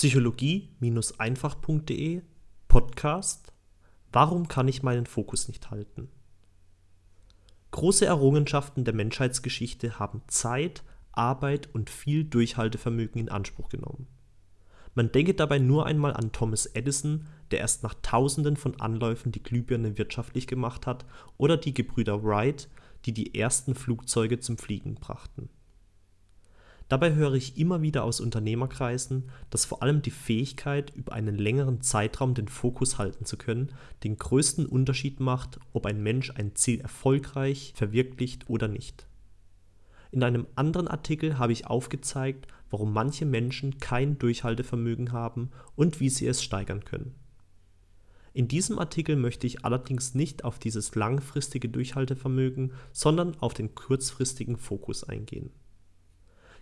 Psychologie-einfach.de Podcast Warum kann ich meinen Fokus nicht halten? Große Errungenschaften der Menschheitsgeschichte haben Zeit, Arbeit und viel Durchhaltevermögen in Anspruch genommen. Man denke dabei nur einmal an Thomas Edison, der erst nach Tausenden von Anläufen die Glühbirne wirtschaftlich gemacht hat, oder die Gebrüder Wright, die die ersten Flugzeuge zum Fliegen brachten. Dabei höre ich immer wieder aus Unternehmerkreisen, dass vor allem die Fähigkeit, über einen längeren Zeitraum den Fokus halten zu können, den größten Unterschied macht, ob ein Mensch ein Ziel erfolgreich verwirklicht oder nicht. In einem anderen Artikel habe ich aufgezeigt, warum manche Menschen kein Durchhaltevermögen haben und wie sie es steigern können. In diesem Artikel möchte ich allerdings nicht auf dieses langfristige Durchhaltevermögen, sondern auf den kurzfristigen Fokus eingehen.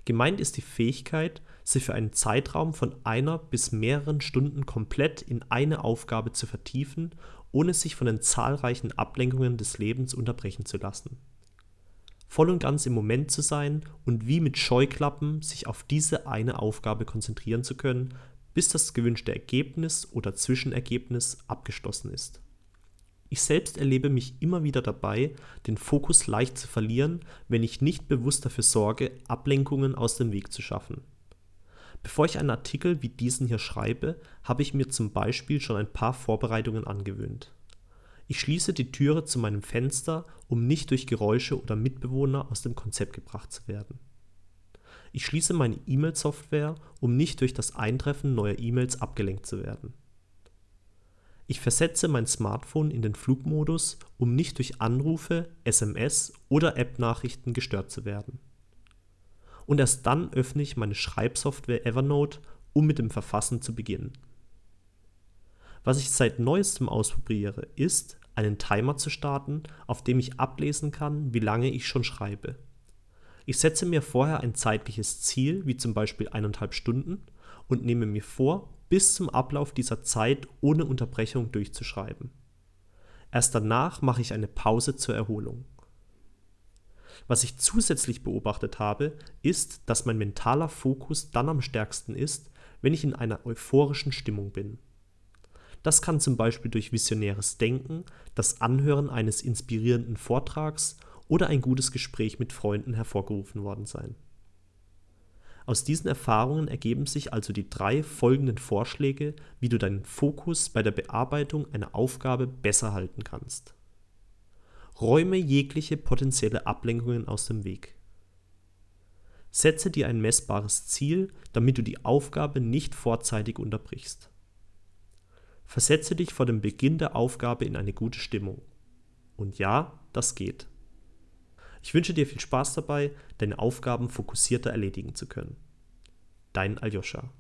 Gemeint ist die Fähigkeit, sich für einen Zeitraum von einer bis mehreren Stunden komplett in eine Aufgabe zu vertiefen, ohne sich von den zahlreichen Ablenkungen des Lebens unterbrechen zu lassen voll und ganz im Moment zu sein und wie mit Scheuklappen sich auf diese eine Aufgabe konzentrieren zu können, bis das gewünschte Ergebnis oder Zwischenergebnis abgeschlossen ist. Ich selbst erlebe mich immer wieder dabei, den Fokus leicht zu verlieren, wenn ich nicht bewusst dafür sorge, Ablenkungen aus dem Weg zu schaffen. Bevor ich einen Artikel wie diesen hier schreibe, habe ich mir zum Beispiel schon ein paar Vorbereitungen angewöhnt. Ich schließe die Türe zu meinem Fenster, um nicht durch Geräusche oder Mitbewohner aus dem Konzept gebracht zu werden. Ich schließe meine E-Mail-Software, um nicht durch das Eintreffen neuer E-Mails abgelenkt zu werden. Ich versetze mein Smartphone in den Flugmodus, um nicht durch Anrufe, SMS oder App-Nachrichten gestört zu werden. Und erst dann öffne ich meine Schreibsoftware Evernote, um mit dem Verfassen zu beginnen. Was ich seit neuestem ausprobiere, ist, einen Timer zu starten, auf dem ich ablesen kann, wie lange ich schon schreibe. Ich setze mir vorher ein zeitliches Ziel, wie zum Beispiel eineinhalb Stunden, und nehme mir vor, bis zum Ablauf dieser Zeit ohne Unterbrechung durchzuschreiben. Erst danach mache ich eine Pause zur Erholung. Was ich zusätzlich beobachtet habe, ist, dass mein mentaler Fokus dann am stärksten ist, wenn ich in einer euphorischen Stimmung bin. Das kann zum Beispiel durch visionäres Denken, das Anhören eines inspirierenden Vortrags oder ein gutes Gespräch mit Freunden hervorgerufen worden sein. Aus diesen Erfahrungen ergeben sich also die drei folgenden Vorschläge, wie du deinen Fokus bei der Bearbeitung einer Aufgabe besser halten kannst. Räume jegliche potenzielle Ablenkungen aus dem Weg. Setze dir ein messbares Ziel, damit du die Aufgabe nicht vorzeitig unterbrichst. Versetze dich vor dem Beginn der Aufgabe in eine gute Stimmung. Und ja, das geht. Ich wünsche dir viel Spaß dabei, deine Aufgaben fokussierter erledigen zu können. Dein Aljoscha.